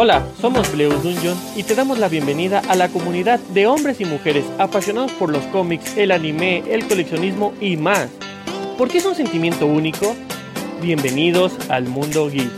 Hola, somos Bleus Dungeon y te damos la bienvenida a la comunidad de hombres y mujeres apasionados por los cómics, el anime, el coleccionismo y más. ¿Por qué es un sentimiento único? Bienvenidos al mundo geek.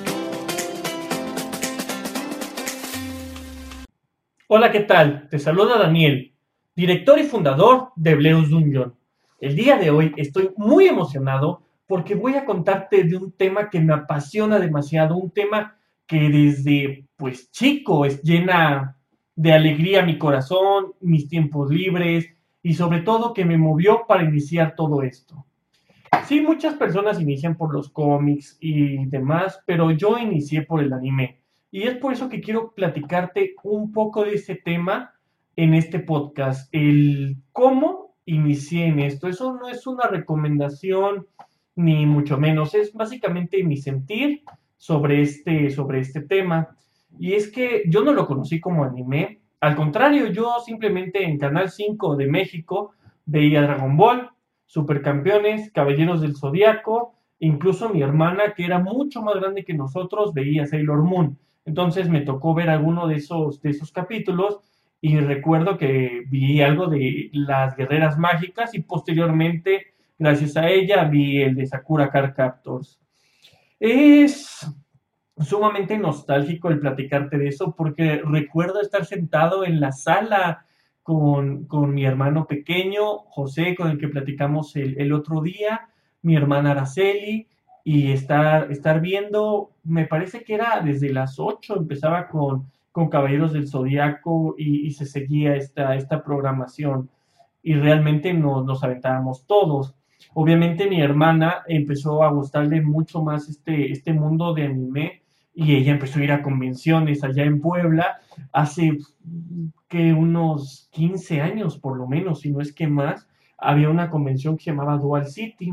Hola, ¿qué tal? Te saluda Daniel, director y fundador de Bleus Dungeon. El día de hoy estoy muy emocionado porque voy a contarte de un tema que me apasiona demasiado, un tema que desde pues chico es llena de alegría mi corazón, mis tiempos libres y sobre todo que me movió para iniciar todo esto. Sí, muchas personas inician por los cómics y demás, pero yo inicié por el anime. Y es por eso que quiero platicarte un poco de ese tema en este podcast, el cómo inicié en esto. Eso no es una recomendación ni mucho menos, es básicamente mi sentir sobre este, sobre este tema. Y es que yo no lo conocí como anime. Al contrario, yo simplemente en Canal 5 de México veía Dragon Ball, Supercampeones, Caballeros del Zodiaco, incluso mi hermana, que era mucho más grande que nosotros, veía Sailor Moon. Entonces me tocó ver alguno de esos, de esos capítulos y recuerdo que vi algo de las guerreras mágicas y posteriormente, gracias a ella, vi el de Sakura Card Captors. Es sumamente nostálgico el platicarte de eso porque recuerdo estar sentado en la sala con, mi hermano pequeño, José, con el que platicamos el, otro día, mi hermana Araceli, y estar, estar viendo, me parece que era desde las 8, empezaba con, con Caballeros del Zodiaco y, se seguía esta, esta programación y realmente nos, nos aventábamos todos. Obviamente mi hermana empezó a gustarle mucho más este, este mundo de anime y ella empezó a ir a convenciones allá en Puebla hace que unos 15 años por lo menos, si no es que más, había una convención que se llamaba Dual City.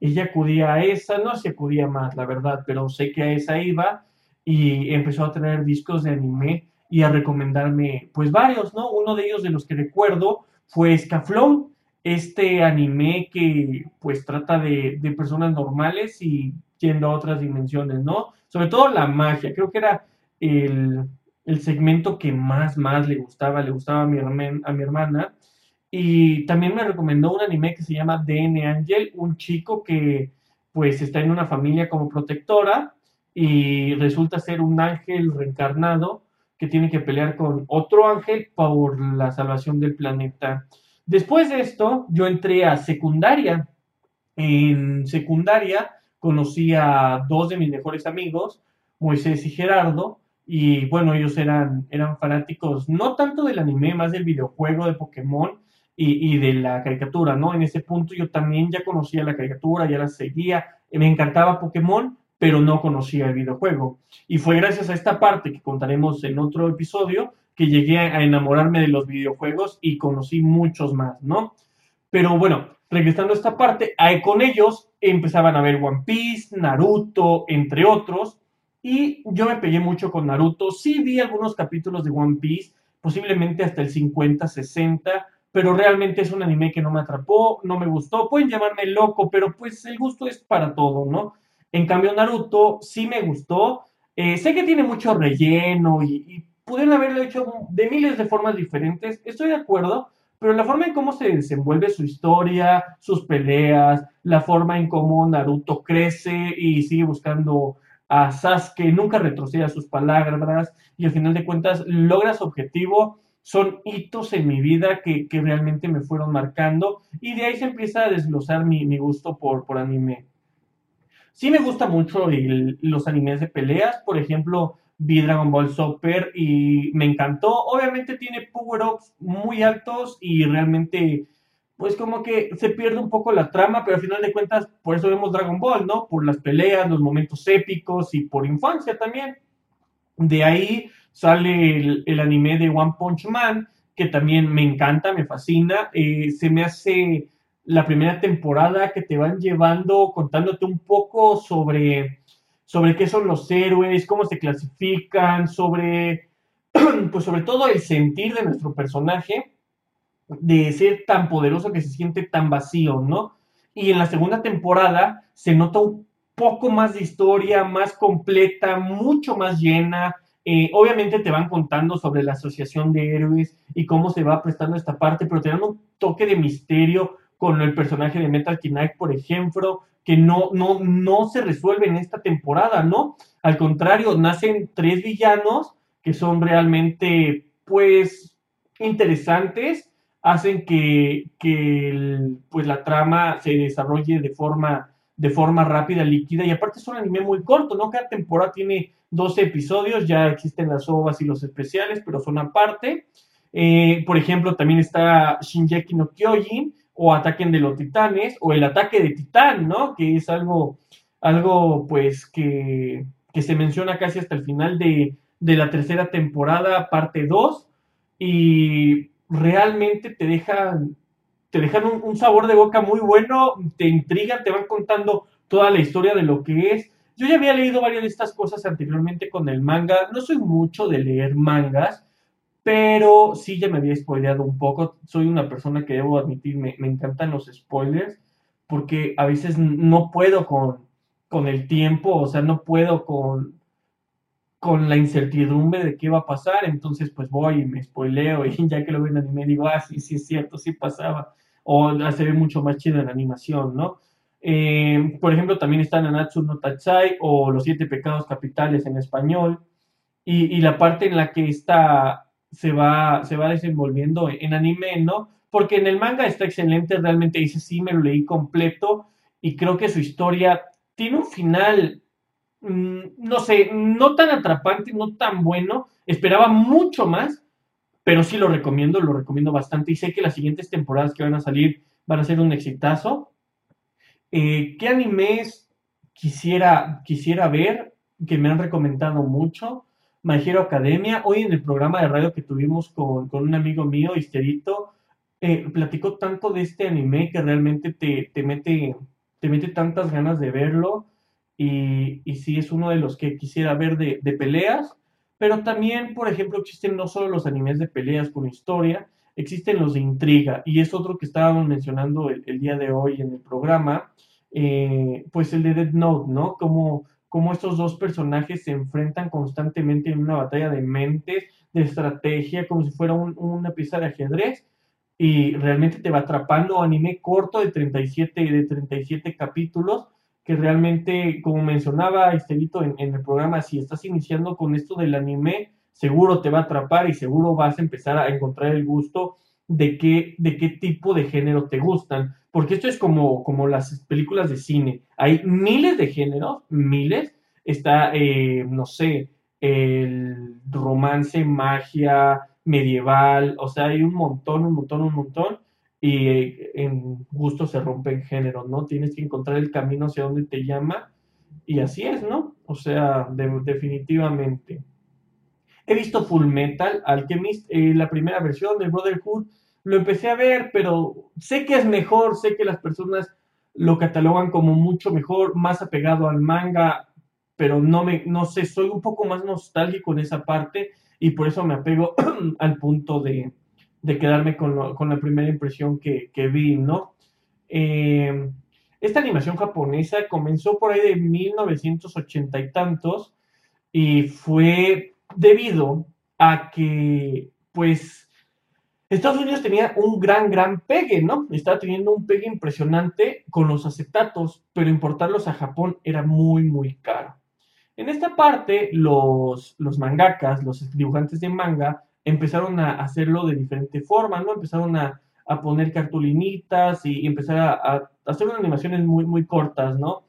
Ella acudía a esa, no se acudía más, la verdad, pero sé que a esa iba y empezó a tener discos de anime y a recomendarme pues varios, ¿no? Uno de ellos de los que recuerdo fue Scaflow, este anime que pues trata de, personas normales y yendo a otras dimensiones, ¿no? Sobre todo la magia, creo que era el, segmento que más, más le gustaba, le gustaba a mi, a mi hermana. Y también me recomendó un anime que se llama DN Angel, un chico que pues está en una familia como protectora y resulta ser un ángel reencarnado que tiene que pelear con otro ángel por la salvación del planeta. Después de esto, yo entré a secundaria. En secundaria conocí a dos de mis mejores amigos, Moisés y Gerardo, y bueno, ellos eran, eran fanáticos no tanto del anime, más del videojuego de Pokémon y, y, de la caricatura, ¿no? En ese punto yo también ya conocía la caricatura, ya la seguía, me encantaba Pokémon, pero no conocía el videojuego. Y fue gracias a esta parte que contaremos en otro episodio que llegué a enamorarme de los videojuegos y conocí muchos más, ¿no? Pero bueno, regresando a esta parte, con ellos empezaban a ver One Piece, Naruto, entre otros, y yo me pegué mucho con Naruto. Sí vi algunos capítulos de One Piece, posiblemente hasta el 50, 60, pero realmente es un anime que no me atrapó, no me gustó. Pueden llamarme loco, pero pues el gusto es para todo, ¿no? En cambio, Naruto sí me gustó. Eh, sé que tiene mucho relleno y pudieron haberlo hecho de miles de formas diferentes, estoy de acuerdo, pero la forma en cómo se desenvuelve su historia, sus peleas, la forma en cómo Naruto crece y sigue buscando a Sasuke, nunca retrocede a sus palabras y al final de cuentas logra su objetivo, son hitos en mi vida que, realmente me fueron marcando y de ahí se empieza a desglosar mi, gusto por, por anime. Sí me gusta mucho los animes de peleas, por ejemplo, vi Dragon Ball Super y me encantó. Obviamente tiene power-ups muy altos y realmente, pues como que se pierde un poco la trama, pero al final de cuentas, por eso vemos Dragon Ball, ¿no? Por las peleas, los momentos épicos y por infancia también. De ahí sale el, anime de One Punch Man, que también me encanta, me fascina. Eh, se me hace la primera temporada que te van llevando, contándote un poco sobre sobre qué son los héroes, cómo se clasifican, sobre, pues sobre todo el sentir de nuestro personaje, de ser tan poderoso que se siente tan vacío, ¿no? Y en la segunda temporada se nota un poco más de historia, más completa, mucho más llena, eh, obviamente te van contando sobre la asociación de héroes y cómo se va prestando esta parte, pero te dan un toque de misterio con el personaje de Metal Knight, por ejemplo, que no, no, no se resuelve en esta temporada, ¿no? Al contrario, nacen tres villanos que son realmente, pues, interesantes, hacen que, que pues, la trama se desarrolle de forma, de forma rápida, líquida, y aparte es un anime muy corto, ¿no? Cada temporada tiene 12 episodios, ya existen las ovas y los especiales, pero son aparte. Eh, por ejemplo, también está Shinjeki no Kyojin, o Ataquen de los Titanes, o el ataque de Titán, ¿no? Que es algo, algo pues, que, que se menciona casi hasta el final de, de la tercera temporada, parte 2, y realmente te dejan, te dejan un, sabor de boca muy bueno, te intrigan, te van contando toda la historia de lo que es. Yo ya había leído varias de estas cosas anteriormente con el manga, no soy mucho de leer mangas, pero sí ya me había spoileado un poco. Soy una persona que debo admitir, me, me encantan los spoilers, porque a veces no puedo con, con el tiempo, o sea, no puedo con, con la incertidumbre de qué va a pasar, entonces pues voy y me spoileo y ya que lo ven en anime digo, ah, sí, sí es cierto, sí pasaba, o se ve mucho más chido en la animación, ¿no? Eh, por ejemplo, también está Nanatsu no Tatsai o Los Siete Pecados Capitales en español, y, la parte en la que está, se va, se va desenvolviendo en anime, ¿no? Porque en el manga está excelente, realmente dice, sí, me lo leí completo, y creo que su historia tiene un final Mm, no sé, no tan atrapante, no tan bueno. Esperaba mucho más, pero sí lo recomiendo, lo recomiendo bastante. Y sé que las siguientes temporadas que van a salir van a ser un exitazo. Eh, ¿Qué animes quisiera, quisiera ver? Que me han recomendado mucho. My Hero Academia. Hoy en el programa de radio que tuvimos con, un amigo mío, Histerito, eh, platicó tanto de este anime que realmente te, te, mete, te mete tantas ganas de verlo y, y sí es uno de los que quisiera ver de, peleas, pero también, por ejemplo, existen no solo los animes de peleas con historia, existen los de intriga, y es otro que estábamos mencionando el, día de hoy en el programa, eh, pues el de Dead Note, ¿no? Como, como estos dos personajes se enfrentan constantemente en una batalla de mentes, de estrategia, como si fuera un, una pieza de ajedrez, y realmente te va atrapando anime corto de 37, de 37 capítulos, que realmente, como mencionaba Estelito en, el programa, si estás iniciando con esto del anime, seguro te va a atrapar y seguro vas a empezar a encontrar el gusto de qué, de qué tipo de género te gustan. Porque esto es como, como las películas de cine. Hay miles de géneros, miles. Está, eh, no sé, el romance, magia, medieval, o sea, hay un montón, un montón, un montón y eh, en gusto se rompen géneros, ¿no? Tienes que encontrar el camino hacia donde te llama y así es, ¿no? O sea, definitivamente. He visto Full Metal Alchemist, eh, la primera versión de Brotherhood, lo empecé a ver, pero sé que es mejor, sé que las personas lo catalogan como mucho mejor, más apegado al manga, pero no me, no sé, soy un poco más nostálgico en esa parte y por eso me apego al punto de, de quedarme con, con la primera impresión que, que vi, ¿no? Eh, esta animación japonesa comenzó por ahí de 1980 y tantos y fue debido a que, pues, Estados Unidos tenía un gran, gran pegue, ¿no? Estaba teniendo un pegue impresionante con los acetatos, pero importarlos a Japón era muy, muy caro. En esta parte, los, los mangakas, los dibujantes de manga, empezaron a hacerlo de diferente forma, ¿no? Empezaron a, poner cartulinitas y, empezar a, hacer unas animaciones muy, muy cortas, ¿no?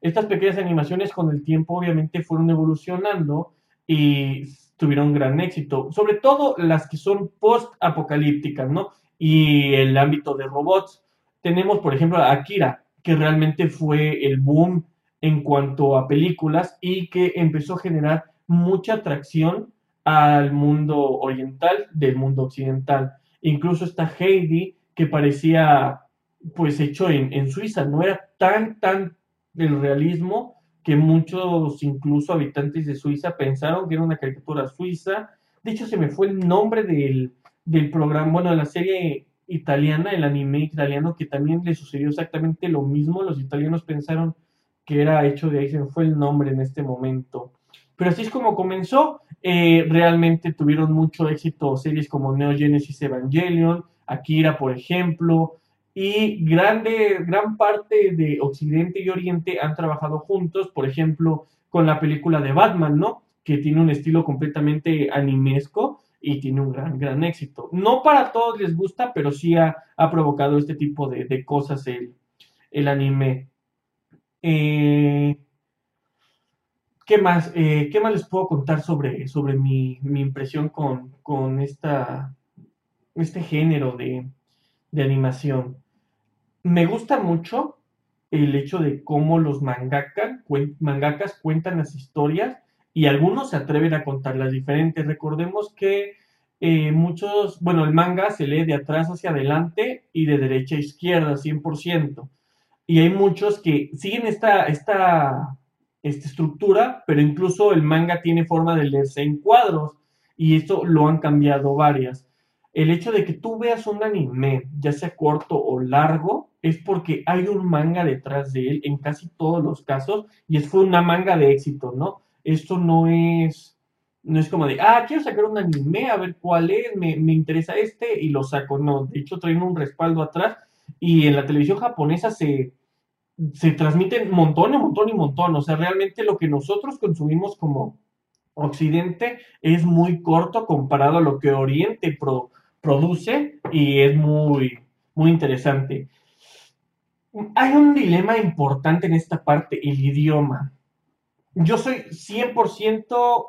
Estas pequeñas animaciones con el tiempo obviamente fueron evolucionando y tuvieron gran éxito, sobre todo las que son post-apocalípticas, ¿no? Y el ámbito de robots. Tenemos, por ejemplo, a Akira, que realmente fue el boom en cuanto a películas y que empezó a generar mucha atracción al mundo oriental del mundo occidental. Incluso está Heidi, que parecía pues hecho en, Suiza, no era tan, tan el realismo que muchos, incluso habitantes de Suiza, pensaron que era una caricatura suiza. De hecho, se me fue el nombre del, del programa, bueno, de la serie italiana, el anime italiano, que también le sucedió exactamente lo mismo. Los italianos pensaron que era hecho de ahí, se me fue el nombre en este momento. Pero así es como comenzó. Eh, realmente tuvieron mucho éxito series como Neo Genesis Evangelion, Akira, por ejemplo, y grande, gran parte de Occidente y Oriente han trabajado juntos, por ejemplo, con la película de Batman, ¿no? Que tiene un estilo completamente animesco y tiene un gran, gran éxito. No para todos les gusta, pero sí ha, provocado este tipo de, cosas el, el anime. Eh, ¿Qué más, eh, ¿Qué más les puedo contar sobre, sobre mi, impresión con, esta, este género de, animación? Me gusta mucho el hecho de cómo los mangaka, mangakas cuentan las historias y algunos se atreven a contarlas diferentes. Recordemos que eh, muchos, bueno, el manga se lee de atrás hacia adelante y de derecha a izquierda, 100%. Y hay muchos que siguen esta, esta esta estructura, pero incluso el manga tiene forma de leerse en cuadros y esto lo han cambiado varias. El hecho de que tú veas un anime, ya sea corto o largo, es porque hay un manga detrás de él en casi todos los casos y es fue una manga de éxito, ¿no? Esto no es, no es como de, ah, quiero sacar un anime, a ver cuál es, me, me interesa este y lo saco. No, de hecho traen un respaldo atrás y en la televisión japonesa se, se transmiten montón y montón y montón. O sea, realmente lo que nosotros consumimos como Occidente es muy corto comparado a lo que Oriente produce y es muy, muy interesante. Hay un dilema importante en esta parte, el idioma. Yo soy 100%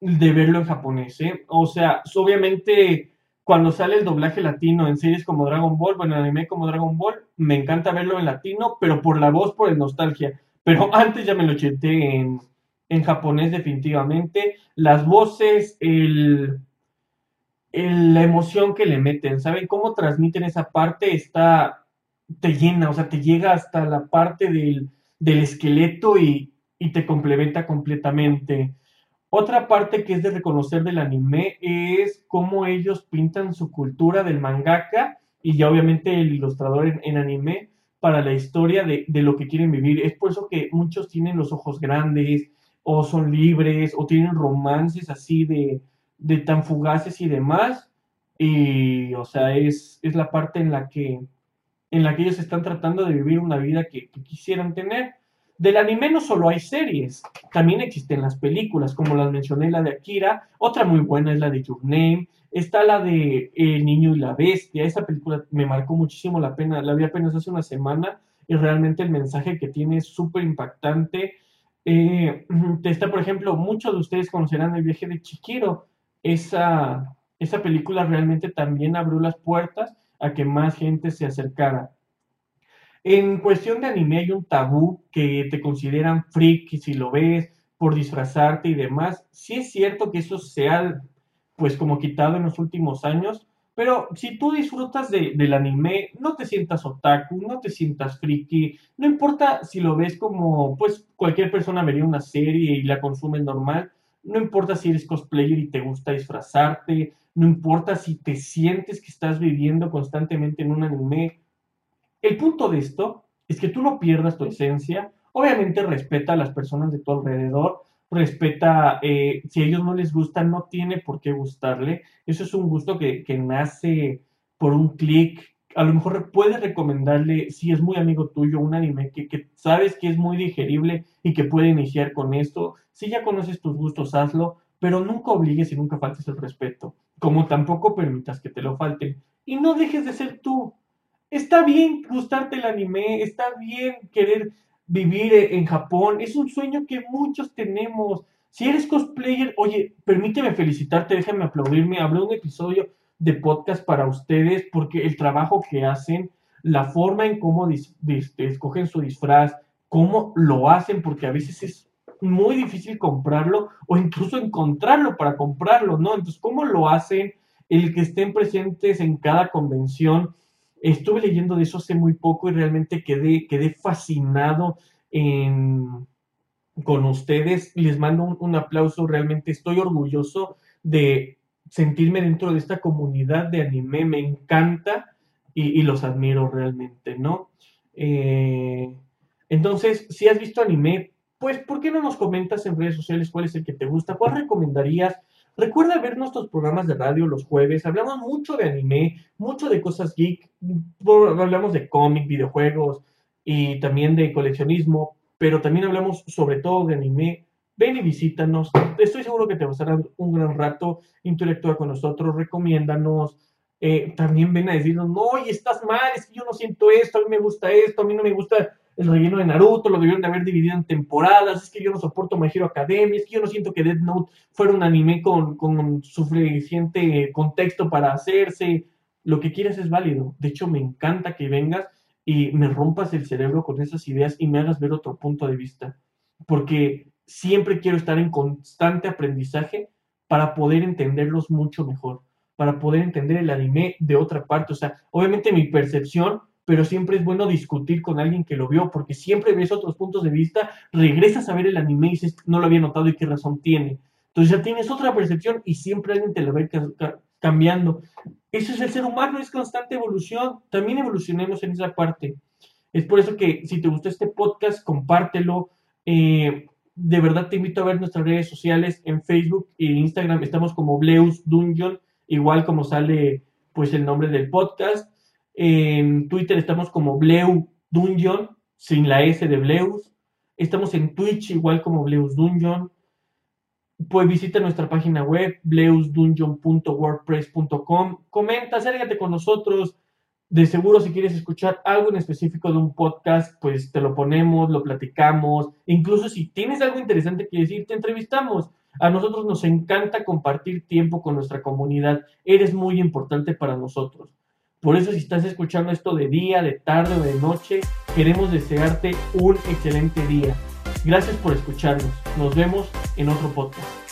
de verlo en japonés, ¿eh? O sea, obviamente cuando sale el doblaje latino en series como Dragon Ball, bueno, en anime como Dragon Ball, me encanta verlo en latino, pero por la voz, por el nostalgia. Pero antes ya me lo cheté en, en japonés definitivamente. Las voces, el, la emoción que le meten, ¿saben cómo transmiten esa parte? Está, te llena, o sea, te llega hasta la parte del, del esqueleto y, y te complementa completamente. Otra parte que es de reconocer del anime es cómo ellos pintan su cultura del mangaka y ya obviamente el ilustrador en, anime para la historia de, lo que quieren vivir. Es por eso que muchos tienen los ojos grandes o son libres o tienen romances así de, de tan fugaces y demás. Y, o sea, es, es la parte en la que en la que ellos están tratando de vivir una vida que quisieran tener. Del anime no solo hay series, también existen las películas, como las mencioné, la de Akira, otra muy buena es la de Your Name, está la de El niño y la bestia, esa película me marcó muchísimo la pena, la vi apenas hace una semana y realmente el mensaje que tiene es súper impactante. Eh, está, por ejemplo, muchos de ustedes conocerán el viaje de Chiquiro, esa, esa película realmente también abrió las puertas a que más gente se acercara. En cuestión de anime hay un tabú que te consideran freak si lo ves por disfrazarte y demás. Sí es cierto que eso se ha pues como quitado en los últimos años, pero si tú disfrutas del anime, no te sientas otaku, no te sientas friki, no importa si lo ves como pues cualquier persona vería una serie y la consume normal, no importa si eres cosplayer y te gusta disfrazarte, no importa si te sientes que estás viviendo constantemente en un anime, el punto de esto es que tú no pierdas tu esencia. Obviamente respeta a las personas de tu alrededor, respeta, eh, si a ellos no les gusta, no tiene por qué gustarle. Eso es un gusto que, nace por un clic. A lo mejor puedes recomendarle, si es muy amigo tuyo, un anime que, sabes que es muy digerible y que puede iniciar con esto. Si ya conoces tus gustos, hazlo, pero nunca obligues y nunca faltes el respeto, como tampoco permitas que te lo falten. Y no dejes de ser tú está bien gustarte el anime, está bien querer vivir en Japón, es un sueño que muchos tenemos. Si eres cosplayer, oye, permíteme felicitarte, déjame aplaudirme, hablé un episodio de podcast para ustedes porque el trabajo que hacen, la forma en cómo escogen su disfraz, cómo lo hacen, porque a veces es muy difícil comprarlo o incluso encontrarlo para comprarlo, ¿no? Entonces, ¿cómo lo hacen? El que estén presentes en cada convención, Estuve leyendo de eso hace muy poco y realmente quedé, quedé fascinado con ustedes. Les mando un, aplauso, realmente estoy orgulloso de sentirme dentro de esta comunidad de anime, me encanta y, los admiro realmente, ¿no? Eh, Entonces, si has visto anime, pues, ¿por qué no nos comentas en redes sociales cuál es el que te gusta? ¿Cuál recomendarías? Recuerda ver nuestros programas de radio los jueves. Hablamos mucho de anime, mucho de cosas geek. Hablamos de cómic, videojuegos y también de coleccionismo, pero también hablamos sobre todo de anime. Ven y visítanos. Estoy seguro que te dar un gran rato. Interactúa con nosotros, recomiéndanos. Eh, también ven a decirnos, no, y estás mal, es que yo no siento esto, a mí me gusta esto, a mí no me gusta el relleno de Naruto, lo debieron de haber dividido en temporadas, es que yo no soporto My Hero Academia, es que yo no siento que Death Note fuera un anime con, con suficiente contexto para hacerse, lo que quieras es válido, de hecho me encanta que vengas y me rompas el cerebro con esas ideas y me hagas ver otro punto de vista, porque siempre quiero estar en constante aprendizaje para poder entenderlos mucho mejor, para poder entender el anime de otra parte, o sea, obviamente mi percepción pero siempre es bueno discutir con alguien que lo vio, porque siempre ves otros puntos de vista, regresas a ver el anime y dices, no lo había notado y qué razón tiene. Entonces ya tienes otra percepción y siempre alguien te lo va cambiando. Eso es el ser humano, es constante evolución. También evolucionemos en esa parte. Es por eso que si te gustó este podcast, compártelo. Eh, de verdad te invito a ver nuestras redes sociales en Facebook e Instagram. Estamos como Bleus Dungeon, igual como sale pues el nombre del podcast. En Twitter estamos como Bleu Dungeon, sin la S de Bleus. Estamos en Twitch igual como Bleus Dungeon. Pues visita nuestra página web, bleusdungeon.wordpress.com. Comenta, acércate con nosotros. De seguro, si quieres escuchar algo en específico de un podcast, pues te lo ponemos, lo platicamos. Incluso si tienes algo interesante que decir, te entrevistamos. A nosotros nos encanta compartir tiempo con nuestra comunidad. Eres muy importante para nosotros. Por eso si estás escuchando esto de día, de tarde o de noche, queremos desearte un excelente día. Gracias por escucharnos. Nos vemos en otro podcast.